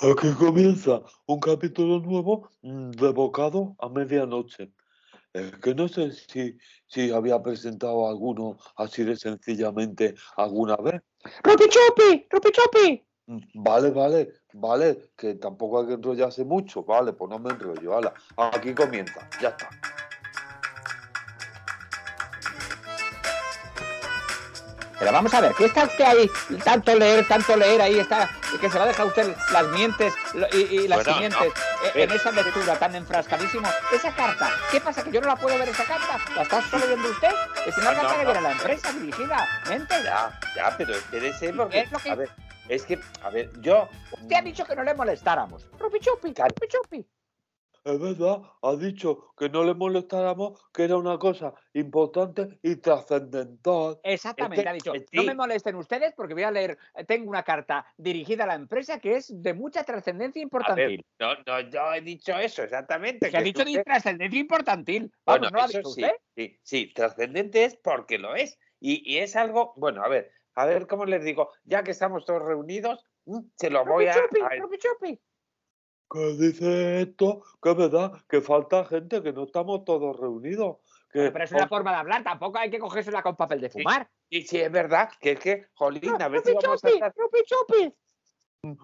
Aquí comienza un capítulo nuevo de Bocado a medianoche. Eh, que no sé si, si había presentado alguno así de sencillamente alguna vez. ¡Rupichupi! ¡Rupichupi! Mm, Vale, vale, vale, que tampoco hay que enrollarse mucho. Vale, pues no me enrollo. Hala, aquí comienza, ya está. Pero vamos a ver, ¿qué está usted ahí? Tanto leer, tanto leer ahí, está, que se va a dejar usted las mientes y, y las Bueno, no, eh, en esa lectura tan enfrascadísimo. Esa carta, ¿qué pasa? ¿Que yo no la puedo ver esa carta? ¿La está solo viendo usted? Es una No, carta no, que viene a la empresa dirigida. Mente. Ya, ya, pero espérese porque, Es lo que- a ver, es que, a ver, yo, Usted ha dicho que no le molestáramos. Rupichupi, Claro. rupichupi. Es verdad, ha dicho que no le molestáramos, que era una cosa importante y trascendental. Exactamente, que- ha dicho. eh, No me molesten ustedes porque voy a leer, eh, tengo una carta dirigida a la empresa que es de mucha trascendencia a importantil. ver, no, no, yo he dicho eso exactamente. que ha dicho usted- de trascendencia importantil. Vamos, Bueno, ¿no ha dicho sí, usted? sí, sí, trascendente es porque lo es. Y, y es algo, bueno, a ver, a ver cómo les digo, ya que estamos todos reunidos, mm, se lo voy a... Rupichupi, a- rupichupi. Que dice esto, que es verdad, que falta gente, que no estamos todos reunidos. Que, Pero es una forma de hablar, tampoco hay que cogérsela con papel de fumar. Y si es verdad, que es que, jolín, a ver si vamos a estar...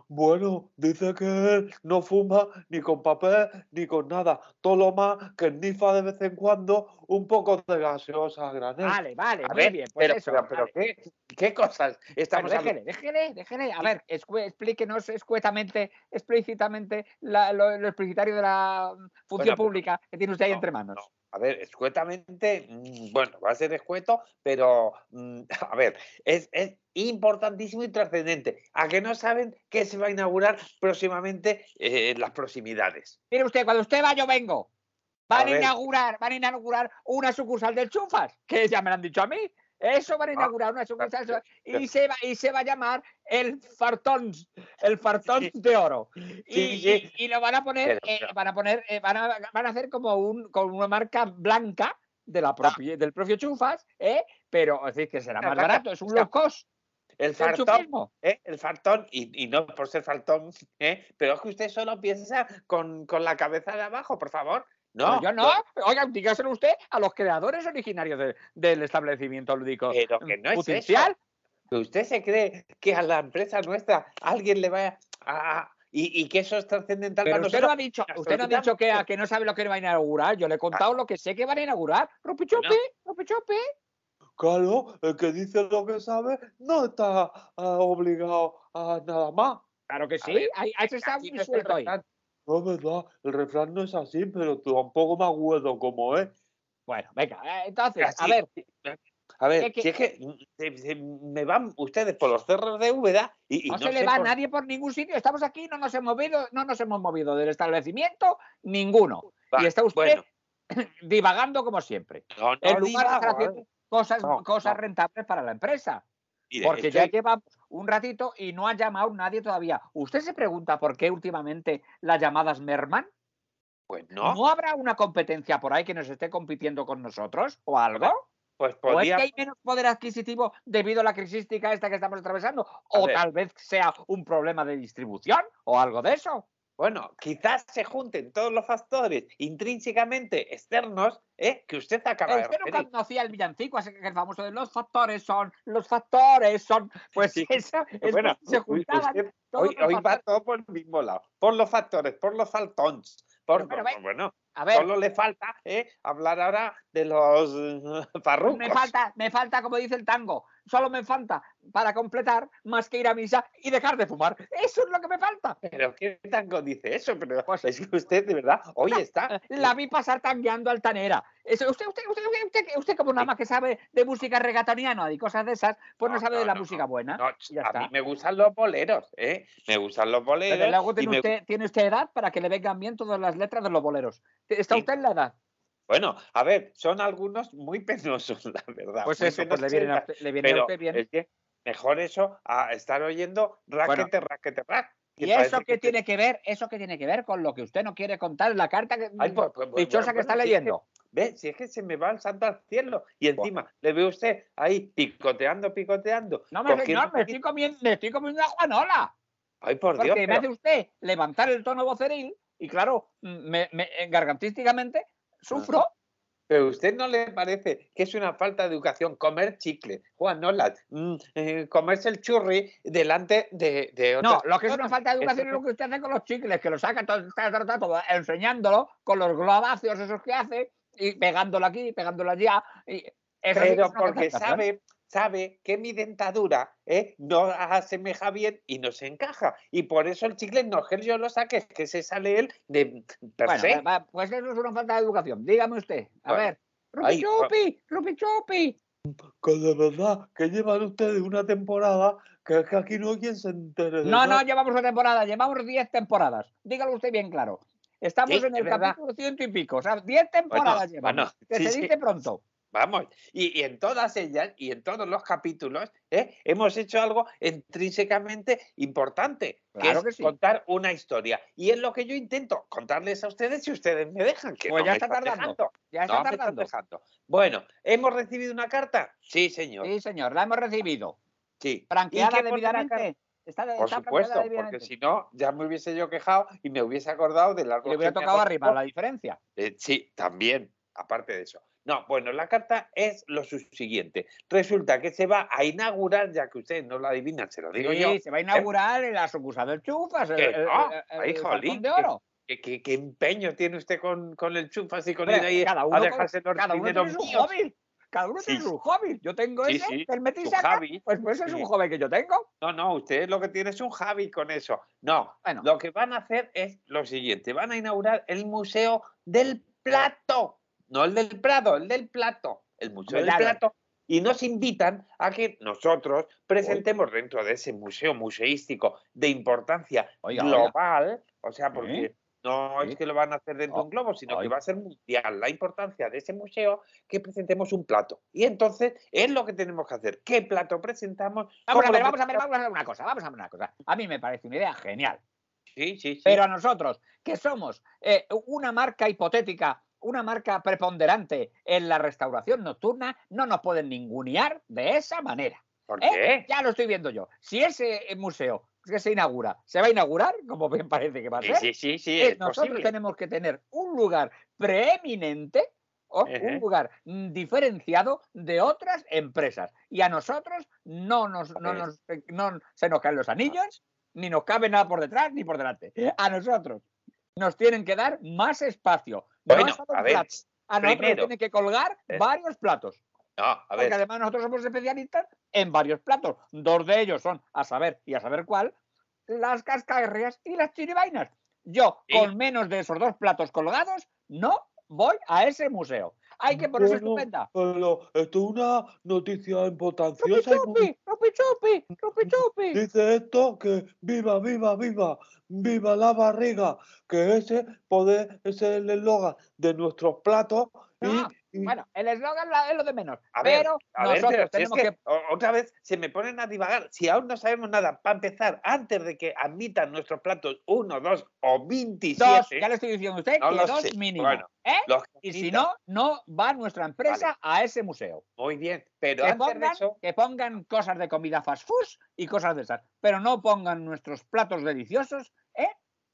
Bueno, dice que él no fuma ni con papel ni con nada. Todo lo más que nifa de vez en cuando un poco de gaseosa granel. Vale, vale, A muy ver, bien. Pues pero, eso. pero, pero vale. ¿qué, qué cosas estamos déjele, déjele, déjele. A ver, explíquenos escuetamente, explícitamente la- lo, lo explicitario de la mm, función Bueno, pública que tiene usted ahí no, entre manos. no. A ver, escuetamente, mm, bueno, va a ser escueto, pero mm, a ver, es, es importantísimo y trascendente. ¿A que no saben que se va a inaugurar próximamente eh, en las proximidades? Mire usted, cuando usted va, yo vengo. Van a, inaugurar, van a inaugurar una sucursal del Chufas, que ya me lo han dicho a mí. Eso van a Ah, inaugurar una sucursal pero- y se va y se va a llamar el Fartón, el Fartón Sí. de oro. Y, Sí, y- sí. y lo van a poner, eh, van a poner, eh, van a, van a hacer como un con una marca blanca de la propia, del propio Chufas, ¿eh? pero es decir que será más barato, es un low cost El fartón. ¿eh? el fartón, y, y no por ser fartón, ¿eh? pero es que usted solo piensa con, con la cabeza de abajo, por favor. Pero No, yo no, oiga, dígaselo usted a los creadores originarios de- del establecimiento lúdico Pero que no es eso. potencial. que usted se cree que a la empresa nuestra alguien le va a... y, y que eso es trascendental Pero para usted no ha nosotros. dicho, usted no ha dicho que, a que no sabe lo que va a inaugurar. Yo le he contado lo que sé que van a inaugurar. Rupichupi, Bueno. rupichupi. Claro, el que dice lo que sabe no está ah, obligado a nada más. Claro que A sí, ver, ahí, se está muy suelto ahí. No es verdad, el refrán no es así, pero tampoco me acuerdo cómo es. Bueno, venga, eh, entonces, a ver, A ver, ¿Qué- si es que mm, se, se me van ustedes por los cerros de Úbeda y, y no, no, se le va por- nadie por ningún sitio. Estamos aquí, no nos hemos movido, no nos hemos movido del establecimiento ninguno. Va, y está usted bueno. divagando como siempre. No, no En lugar de haciendo ¿eh? cosas, cosas rentables para la empresa. Mire, Porque ya lleva un ratito y no ha llamado nadie todavía. ¿Usted se pregunta por qué últimamente las llamadas merman? Pues ¿No, no, habrá una competencia por ahí que nos esté compitiendo con nosotros o algo? pues ¿O es que hay menos poder adquisitivo debido a la crisística esta que estamos atravesando? ¿O ver. tal vez sea un problema de distribución o algo de eso? Bueno, quizás se junten todos los factores intrínsecamente externos ¿eh? que usted acaba de nunca referir. conocía el villancico, ese que el famoso de los factores son, los factores son. Pues Sí. eso, es Bueno, que se u- juntaban usted todos hoy, hoy va todo por el mismo lado, por los factores, por los faltons. Por, Pero, pero por- ve- bueno, A ver, solo le falta ¿eh? hablar ahora de los eh, farrucos. me falta, me falta, como dice el tango, solo me falta para completar más que ir a misa y dejar de fumar. Eso es lo que me falta. Pero qué tango dice eso, pero Pues- es que usted de verdad hoy está. La vi pasar tangueando altanera. Eso, usted, usted, usted, usted, usted, como nada más que sabe de música regatoniana y cosas de esas, pues no, No, sabe no, de la no, música buena. Ya a está. mí me gustan los boleros, ¿eh? Me gustan los boleros. Desde luego y tiene me- usted, tiene usted edad para que le vengan bien todas las letras de los boleros. ¿Está usted en la edad? Bueno, a ver, son algunos muy penosos, la verdad. Pues eso, pues le viene a usted, le viene a usted bien. es que mejor eso a estar oyendo raquete, raquete, rack. que ¿Y eso qué que- tiene que ver? ¿Eso qué tiene que ver con lo que usted no quiere contar en la carta que, Ay, pues, pues, pues, dichosa bueno, que está bueno, si es que- leyendo? Ve, si es que se me va el santo al cielo. Y encima le ve usted ahí picoteando, picoteando. No me, no, me estoy comiendo, me estoy comiendo una Juanola. Ay, por Dios. Porque me pero- hace usted levantar el tono voceril y claro, me, me- eh, gargantísticamente sufro. Pero a usted no le parece que es una falta de educación comer chicle, Juan Nolas, mm, eh, comerse el churri delante de, de No, lo que es una falta de educación es lo que usted hace con los chicles, que lo saca todo, está, todo, todo, enseñándolo con los globáceos esos que hace y pegándolo aquí, pegándolo allá. Y eso Pero porque sabe, sabe que mi dentadura eh, no asemeja bien y no se encaja. Y por eso el chicle no es que yo lo saque, es que se sale él de per Bueno, se. va- va, pues eso es una falta de educación. Dígame usted. A Bueno. ver. Rupi Chupi, Rupi Chupi. Que de verdad, que llevan ustedes una temporada que es que aquí no hay quien se entere No, no llevamos una temporada, llevamos 10 temporadas. Dígalo usted bien claro. Estamos Sí, en el capítulo ciento y pico. O sea, 10 temporadas llevamos. bueno, que sí, se sí. dice pronto. Vamos, y, y en todas ellas y en todos los capítulos eh, hemos hecho algo intrínsecamente importante, que es sí. contar una historia. Y es lo que yo intento contarles a ustedes si ustedes me dejan, que Pues no ya está tardando. Ya está No tardando. Bueno, ¿hemos recibido una carta? Sí, señor. Sí, señor, la hemos recibido. Sí. Franqueada debidamente. Está, Por está supuesto, porque si no, ya me hubiese yo quejado y me hubiese acordado de las Y le hubiera tocado arriba la diferencia. Eh, sí, también, aparte de eso. No, bueno, la carta es lo siguiente. Resulta que se va a inaugurar, ya que ustedes no lo adivinan, se lo digo Sí, yo. se va a inaugurar en la sucursal del Chufas, el, el- el- jolín, de oro. ¿Qué, qué- qué empeño tiene usted con, con el chufas y con Hombre, ir ahí cada a uno, con- dejarse los cada uno tiene su hobby. Cada uno tiene Sí. su hobby. Yo tengo Sí, ese, el metí y su saca, hobby. Pues, pues es Sí. un hobby que yo tengo. No, no, ustedes lo que tienen es un Javi con eso. No, Bueno. lo que van a hacer es lo siguiente: van a inaugurar el Museo del Plato. No el del Prado, el del Plato. El Museo del. Plato. Y nos invitan a que nosotros presentemos dentro de ese museo museístico de importancia Oiga, oiga. global, o sea, porque no es que lo van a hacer dentro de un globo, sino que va a ser mundial la importancia de ese museo que presentemos un plato. Y entonces es lo que tenemos que hacer. ¿Qué plato presentamos? Vamos a ¿Cómo ver, vamos a ver, vamos a ver una cosa, vamos a ver una cosa. A mí me parece una idea genial. Sí, sí, sí. Pero a nosotros, que somos eh, una marca hipotética, una marca preponderante en la restauración nocturna, no nos pueden ningunear de esa manera. ¿Por ¿eh? qué? Ya lo estoy viendo yo. Si ese eh, museo que se inaugura, se va a inaugurar, como bien parece que va a ser, sí, sí, sí, eh, es nosotros posible. tenemos que tener un lugar preeminente o un Ejé. lugar mm, diferenciado de otras empresas. Y a nosotros no, nos, no, ver. nos- eh, no se nos caen los anillos, ni nos cabe nada por detrás ni por delante. A nosotros nos tienen que dar más espacio. No Bueno, a ver, plato. A nosotros nos primero, tienen que colgar varios platos. No, a Porque ver, además nosotros somos especialistas en varios platos. Dos de ellos son, a saber y a saber cuál, las cascaguerrias y las chiribainas. Yo, con menos de esos dos platos colgados, no voy a ese museo. Hay que ponerse Bueno, estupenda. Pero esto es una noticia ¡Rupi chupi! ¡Rupi chupi! ¡Rupi chupi! Dice esto que viva, viva, viva, viva la barriga, que ese poder, ese es el eslogan de nuestros platos y, No, y- Bueno, el eslogan es lo de menos. a ver, pero ver, nosotros pero si es tenemos que otra vez se me ponen a divagar. Si aún no sabemos nada, para empezar, antes de que admitan nuestros platos uno, dos o 27, Dos, ya le estoy diciendo a usted No que dos sé. mínimo. Bueno, ¿eh? Y si no, no va nuestra empresa a ese museo. muy bien, pero que antes de pongan, eso, que pongan cosas de comida fast food y cosas de esas, pero no pongan nuestros platos deliciosos, ¿eh?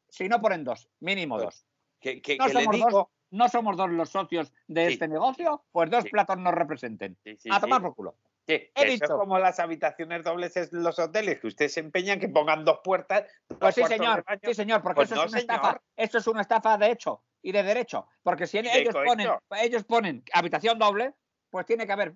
Si no ponen dos, mínimo Pues, dos. que, que- no que le somos digo, No somos dos los socios de Sí. este negocio, pues dos Sí. platos nos representen. sí, sí, a sí, tomar por culo. sí, he eso es dicho. como las habitaciones dobles en los hoteles, que ustedes se empeñan que pongan dos puertas. dos Pues sí, señor, sí, señor, porque Pues eso no, es una señor. estafa. Eso es una estafa de hecho y de derecho. Porque si de ellos ponen, cohecho. ellos ponen habitación doble, pues tiene que haber,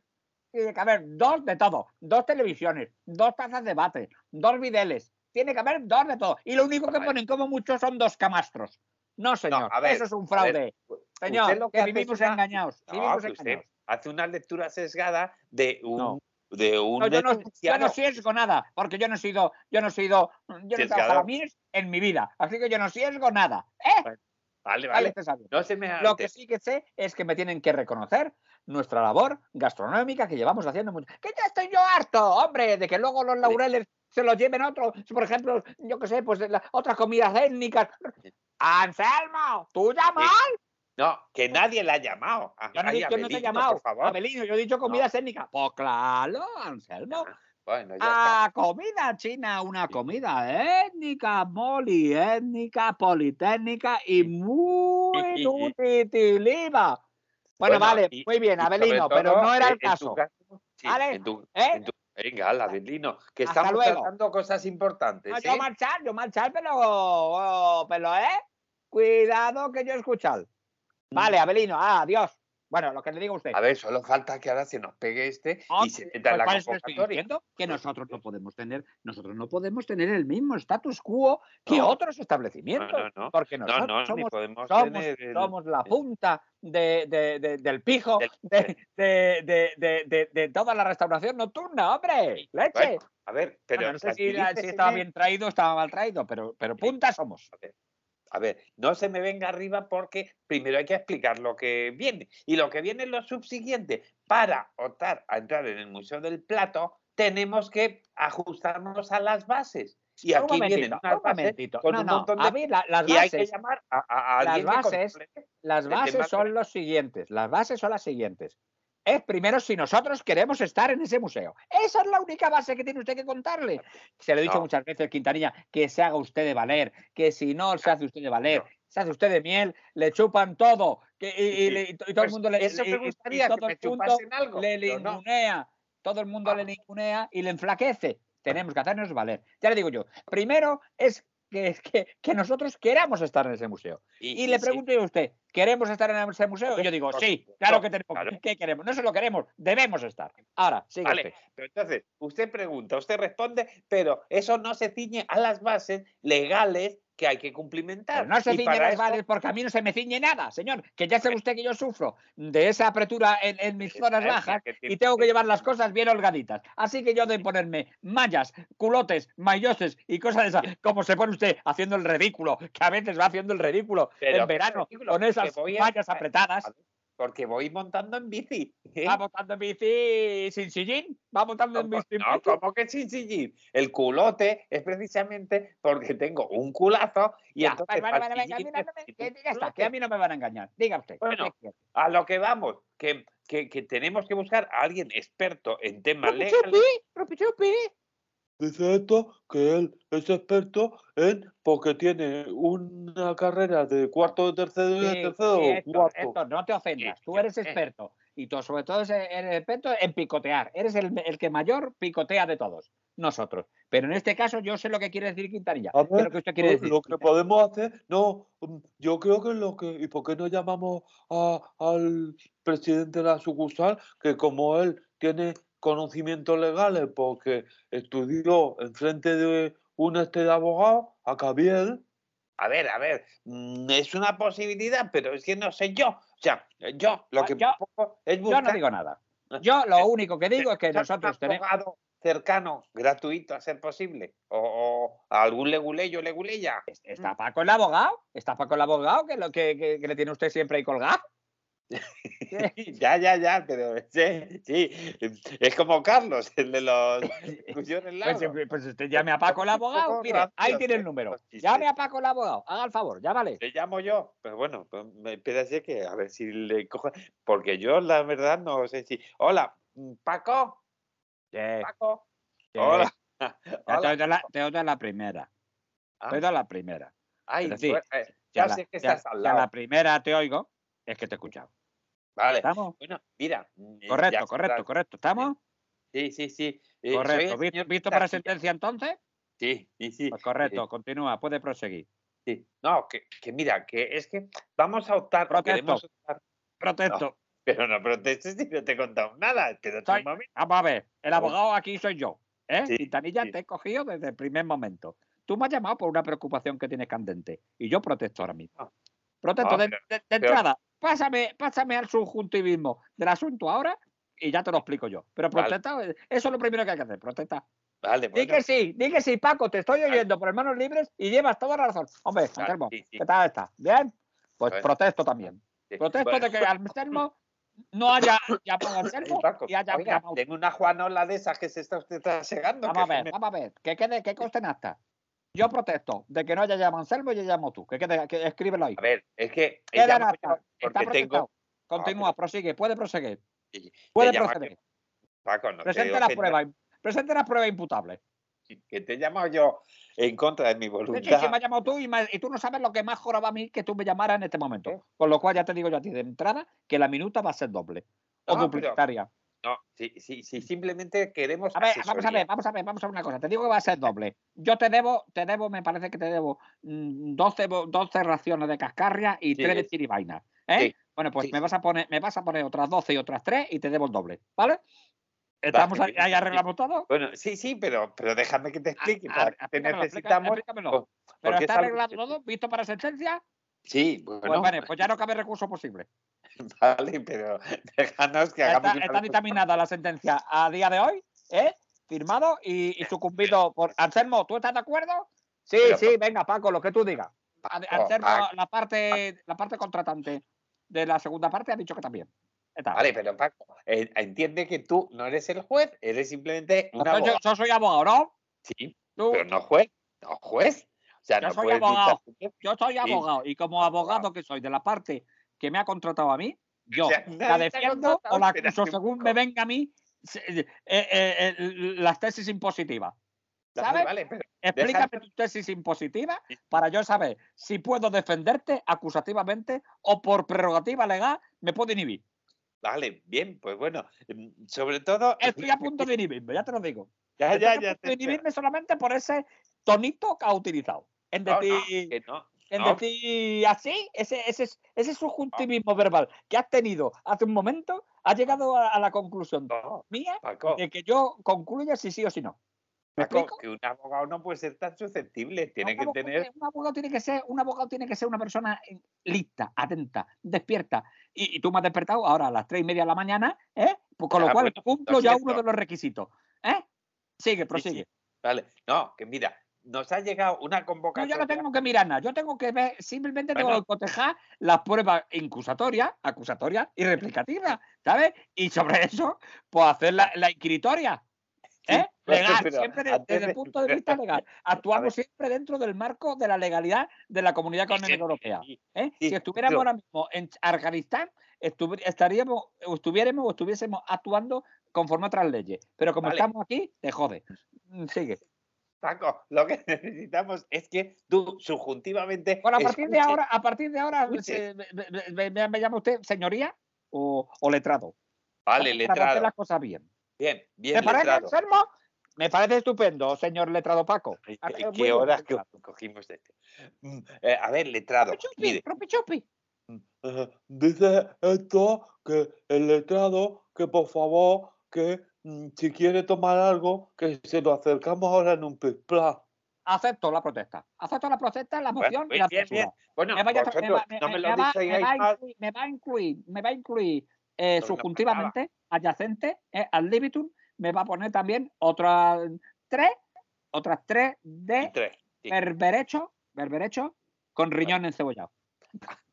tiene que haber dos de todo, dos televisiones, dos tazas de bate, dos videles, tiene que haber dos de todo. Y lo único que ponen como mucho son dos camastros. No, señor, ver, eso es un ver, fraude. Señor, lo que, vivimos una- engañados. No, vivimos que usted engañados. hace una lectura sesgada de un, No. de un No, yo, no, yo no sesgo nada, porque yo no he sido, yo no he sido, yo no he trabajado en mi vida, así que yo no sesgo nada. ¿Eh? Vale, vale. No se me Lo que sí que sé es que me tienen que reconocer nuestra labor gastronómica que llevamos haciendo mucho. Que ya estoy yo harto, hombre, de que luego los laureles se los lleven otros, por ejemplo, yo qué sé, pues otras comidas étnicas. Anselmo, tú llamas. No, que nadie la ha llamado. Yo no, yo no te he llamado. Por favor. Abelino, yo he dicho comidas étnicas. Pues claro, Anselmo. Bueno, ya está. a comida china, una comida étnica, poliétnica, politécnica y muy nutritiva. Bueno, vale, y- muy bien, Abelino, pero no era en- el caso. caso, sí, ¿Vale? en tu- ¿Eh? en tu- venga, Abelino, que Hasta estamos luego. tratando cosas importantes. No, ¿eh? yo marchar, yo marchar, pero, oh, pero, ¿eh? Cuidado que yo escuchar. Vale, Abelino, ah, adiós. Bueno, lo que le digo a usted. A ver, solo falta que ahora se nos pegue este y se pues, meta en la ¿cuál estoy convocatoria. diciendo? Que nosotros no podemos tener, nosotros no podemos tener el mismo status quo que No. otros establecimientos. no, no. Porque No, nosotros somos, podemos somos, tener el- somos la punta de, de- de- del pijo de, toda la restauración nocturna, hombre. Leche. Bueno, a ver, pero Bueno, no sé si, estaba bien traído o estaba mal traído, pero, pero punta somos. A ver, no se me venga arriba porque primero hay que explicar lo que viene. Y lo que viene es lo subsiguiente. Para optar a entrar en el Museo del Plato, tenemos que ajustarnos a las bases. Y un aquí vienen unas un bases con No, un no, montón a de... mí la- las Y hay que bases, llamar a, a- a las bases- las bases son los siguientes. Las bases son las siguientes. Es primero si nosotros queremos estar en ese museo. Esa es la única base que tiene usted que contarle. Se lo he dicho No. muchas veces, Quintanilla, que se haga usted de valer, que si no se hace usted de valer, se hace usted de miel, le chupan todo, que, y, todo el mundo le, eso y- me y- y gustaría todo que me el mundo chupasen algo. le no. ningunea, todo el mundo le Ah. ningunea y le enflaquece. Tenemos que hacernos valer. Ya le digo yo, primero es que, que, que nosotros queramos estar en ese museo. Y, le sí, pregunto yo a usted, ¿queremos estar en ese museo? Y yo digo, Por sí, claro que tenemos. claro. ¿Qué queremos? No solo queremos, debemos estar. Ahora, sigue Vale, usted. pero entonces, usted pregunta, usted responde, pero eso no se ciñe a las bases legales que hay que cumplimentar. Pero no se Y ciñe para las eso- bases porque a mí no se me ciñe nada, señor. Que ya sabe usted que yo sufro de esa apretura en, en mis zonas bajas y tengo que llevar las cosas bien holgaditas. Así que yo de ponerme mallas, culotes, mayoses y cosas de esas, como se pone usted haciendo el ridículo, que a veces va haciendo el ridículo Pero en verano con esas mallas apretadas. Porque voy montando en bici. ¿eh? Va montando en bici sin sillín, va montando en ¿Cómo- bici. No, ¿cómo que sin sillín? El culote es precisamente porque tengo un culazo y Ya, entonces vale, vale, para el vale, venga, sillín mira, no me- necesito que un ya está, que a mí no me van a engañar. Diga usted. A lo que vamos, que, que, que tenemos que buscar a alguien experto en temas legales. Dice esto que él es experto en porque tiene una carrera de cuarto de tercero y de Sí, tercero sí, o Héctor, cuarto. Héctor, no te ofendas. Tú eres experto. Y tú, sobre todo, eres experto en picotear. Eres el, el que mayor picotea de todos. Nosotros. Pero en este caso, yo sé lo que quiere decir Quintanilla. A ¿Qué es ver, lo que usted quiere pues, decir? Lo que podemos hacer, no, mm, yo creo que lo que, ¿y por qué no llamamos a- al presidente de la sucursal, que como él tiene conocimientos legales porque estudió enfrente de un este de abogado, a Cabiel, A ver, a ver, mm, es una posibilidad, pero es que no sé yo. O sea, yo lo Ah, que yo- es Yo buscar no digo nada. Yo lo único que digo es que nosotros tenemos. abogado cercano, gratuito, a ser posible. O, o a algún leguleyo, leguleya. ¿Está Paco el abogado? ¿Está Paco el abogado? Que, lo que, que- que le tiene usted siempre ahí colgado. ya, ya, ya, pero sí, sí, es como Carlos, el de los discusiones Pues, largas. pues usted llame a Paco el abogado. Mire, ahí tiene el número. Llame a Paco el abogado. Haga el favor, llámale. Le llamo yo, pero bueno, pues me que a ver si le cojo, porque yo la verdad no sé si. Hola, mm, Paco, Eh, Paco. Hola. Te Hola. la, te la primera. Ah, Te oigo la primera. ay, sí, pues, eh, ya la- sé que estás al si a la lado. primera te oigo, es que te he escuchado. Vale. ¿Estamos? Bueno, mira. ya Correcto, correcto, correcto. ¿Estamos? Sí, sí, sí. eh, soy Correcto. el ¿Vi- señor ¿Visto para sentencia entonces? Sí, sí, sí. Pues correcto, continúa, puede proseguir. sí. No, que, que mira, que es que vamos a optar. Protesto. optar- Protesto. pero no protestes si no te he contado nada. Espérate Soy- un momento. Vamos a ver, el abogado aquí soy yo. ¿eh? Sí, Quintanilla sí. te he cogido desde el primer momento. Tú me has llamado por una preocupación que tienes candente y yo protesto ahora mismo. Ah. Protesto Ah, de, pero- de- de pero- entrada. Pásame, pásame al subjuntivismo del asunto ahora y ya te lo explico yo. Pero Vale. protesta, eso es lo primero que hay que hacer, protesta. Vale, Di bueno. que sí, di que sí, Paco, te estoy Vale. oyendo por hermanos libres y llevas toda la razón. Hombre, Anselmo, sí, sí. ¿qué tal está? ¿Bien? Pues Bueno. protesto también. sí. Protesto Bueno, de que Anselmo no haya llamado a Anselmo Paco, y haya oiga, tengo una Juanola de esas que se está usted trasegando. Vamos a ver, me- vamos a ver, que quede, que conste en acta. Yo protesto de que no haya llamado Anselmo y ya llamo tú. Que quede, que escríbelo ahí. A ver, es que Queda yo Está tengo. protestado. Continúa, prosigue, puede proseguir. Puede proceder. Paco, no te Presente las ofendas. pruebas. presente las pruebas imputables. Que te he llamado yo en contra de mi voluntad. sí, sí, me has llamado tú y, me- y tú no sabes lo que más joraba a mí que tú me llamaras en este momento. Con lo cual ya te digo yo a ti de entrada que la minuta va a ser doble o No, pero- duplicaria. No, sí, sí, sí, simplemente queremos A ver, vamos a ver, vamos a ver, vamos a ver una cosa. Te digo que va a ser doble. Yo te debo, te debo, me parece que te debo mm, 12, bo- 12 raciones de cascarria y Sí, 3 de sí. chiribaina. ¿eh? Sí, Bueno, pues sí, me vas a poner, me vas a poner otras 12 y otras 3 y te debo el doble, ¿vale? ¿Estamos ahí, bien, ahí arreglamos todo? Bueno, sí, sí, pero, pero déjame que te explique. te necesitamos. explícamelo. ¿Pero está arreglado todo? ¿Visto para sentencia? Sí, Pues bueno, vale, pues ya no cabe recurso posible. vale, pero déjanos que hagamos Está, dictaminada la sentencia a día de hoy, ¿eh? Firmado y, y sucumbido por Anselmo. ¿Tú estás de acuerdo? Sí, Pero, sí, venga, Paco, lo que tú digas. Anselmo, Paco. la parte, la parte contratante de la segunda parte ha dicho que también. Está. Vale, pero Paco, eh, entiende que tú no eres el juez, eres simplemente un yo, abogado. yo soy abogado, ¿no? Sí, Tú- pero no juez, no juez. O sea, Yo no soy abogado. dictar- yo soy abogado y como abogado que soy de la parte que me ha contratado a mí, yo O sea, la defiendo o la acuso según me venga a mí eh, eh, eh, las tesis impositivas. ¿sabes? Vale, pero Explícame tu tesis impositiva para yo saber si puedo defenderte acusativamente o por prerrogativa legal me puedo inhibir. Vale, bien, pues bueno, mm, sobre todo. Estoy a punto de inhibirme, ya te lo digo. Ya, Estoy ya, a ya. punto de te- inhibirme solamente por ese tonito que ha utilizado. En no. en no. decir así, ese, ese, ese subjuntivismo verbal que has tenido hace un momento, ha llegado a, a la conclusión mía Paco, de que yo concluya si sí o si no. ¿Me Paco, que un abogado no puede ser tan susceptible, tiene un que abogado tener. un abogado tiene que ser un abogado tiene que ser una persona eh, lista atenta despierta y, y tú me has despertado ahora a las tres y media de la mañana ¿eh? Pues con lo Ah, cual bueno, cumplo lo ya uno de los requisitos ¿eh? sigue Sí, prosigue sí, Vale, no, que mira, nos ha llegado una yo convocatoria. ya no tengo que mirar nada yo tengo que ver simplemente tengo que cotejar las pruebas incusatorias acusatorias y replicativas ¿sabes? y sobre eso pues hacer la, la inquiritoria ¿eh? legal pero siempre de- desde el punto de vista legal actuamos siempre dentro del marco de la legalidad de la Comunidad Económica sí, Europea ¿eh? Sí, si estuviéramos ahora mismo en Afganistán, estuvi- estaríamos, o estuviéramos o estuviésemos actuando conforme a otras leyes. Pero como Vale. estamos aquí, te jode. Mm, Sigue. Paco, lo que necesitamos es que tú subjuntivamente. Bueno, a partir de ahora, a partir de ahora, se- me, me- me- me llama usted señoría o, o letrado. Vale, Para hacer letrado. las cosas bien. Bien, bien, ¿Te parece, letrado. Anselmo? Me parece estupendo, señor letrado Paco. Qué- eh, ¿Qué hora que letrado. cogimos este? Mm, eh, a ver, letrado. Chupi, chupi, chupi. Eh, Dice esto que el letrado, que por favor, que mm, si quiere tomar algo, que se lo acercamos ahora en un pla. Acepto la protesta. Acepto la protesta, la Bueno, moción y la bien, bien. bueno, me, vaya va, me- no me me- lo me va- va a más. incluir, me va a incluir, me va a incluir eh, no subjuntivamente, adyacente, eh, al libitum, me va a poner también otras tres, otras tres de tres. sí. berberecho, berberecho con riñón encebollado.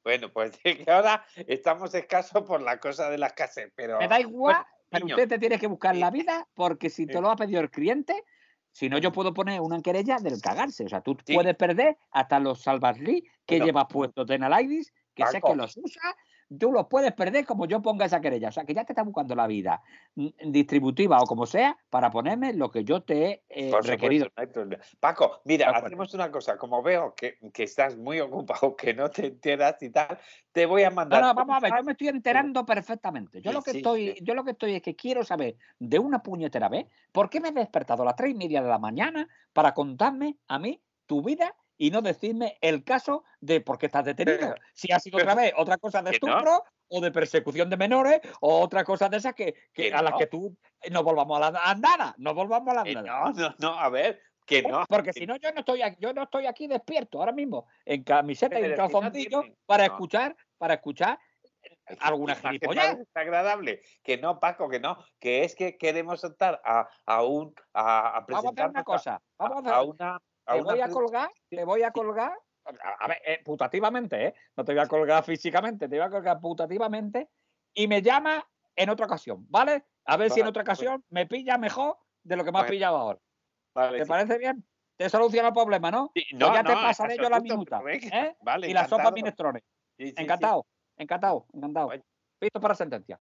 Bueno, pues es que ahora estamos escasos por la cosa de las casas, pero Me da igual, bueno, pero niño. usted te tiene que buscar la Sí. vida porque si te Sí. lo ha pedido el cliente, si no yo puedo poner una querella del cagarse. O sea, tú puedes perder hasta los salvaslí que Bueno. llevas puestos de Nalaidis, que sé que los usa, tú los puedes perder como yo ponga esa querella. O sea, que ya te está buscando la vida mm, distributiva o como sea para ponerme lo que yo te he eh, supuesto, requerido. no. Paco, mira, hacemos una cosa. Como veo que, que estás muy ocupado, que no te enteras y tal, te voy a No, mandar. no, vamos a ver, yo me estoy enterando perfectamente. Yo Sí, lo que sí, estoy, sí. yo lo que estoy es que quiero saber de una puñetera vez por qué me he despertado a las tres y media de la mañana para contarme a mí tu vida y no decirme el caso de por qué estás detenido. Si ha sido otra vez otra cosa de estupro o de persecución de menores o otra cosa de esas que, a las que tú eh, no volvamos a la andada, no volvamos a la Eh, andada. no, no, no, a ver, que no. Porque que si no, yo no estoy aquí, yo no estoy aquí despierto ahora mismo, en camiseta y en calzoncillo, para no. escuchar, para escuchar que alguna gilipollez. desagradable. Que no, Paco, que no. Que es que queremos optar a, a un. A, a Vamos a hacer una cosa. Vamos a, a, hacer, a una. A te una voy a colgar, te voy a colgar. A, ver, eh, putativamente, ¿eh? No te voy a colgar físicamente, te voy a colgar putativamente y me llama en otra ocasión, ¿vale? A ver si en otra bueno. ocasión me pilla mejor de lo que me has Bueno, pillado ahora. ¿Te sí. parece bien? Te soluciona el problema, ¿no? Sí, Pues no, ya te no, pasaré en yo la minuta. ¿eh? Y la sopa minestrones. Sí. Encantado, encantado, encantado. Visto para sentencia.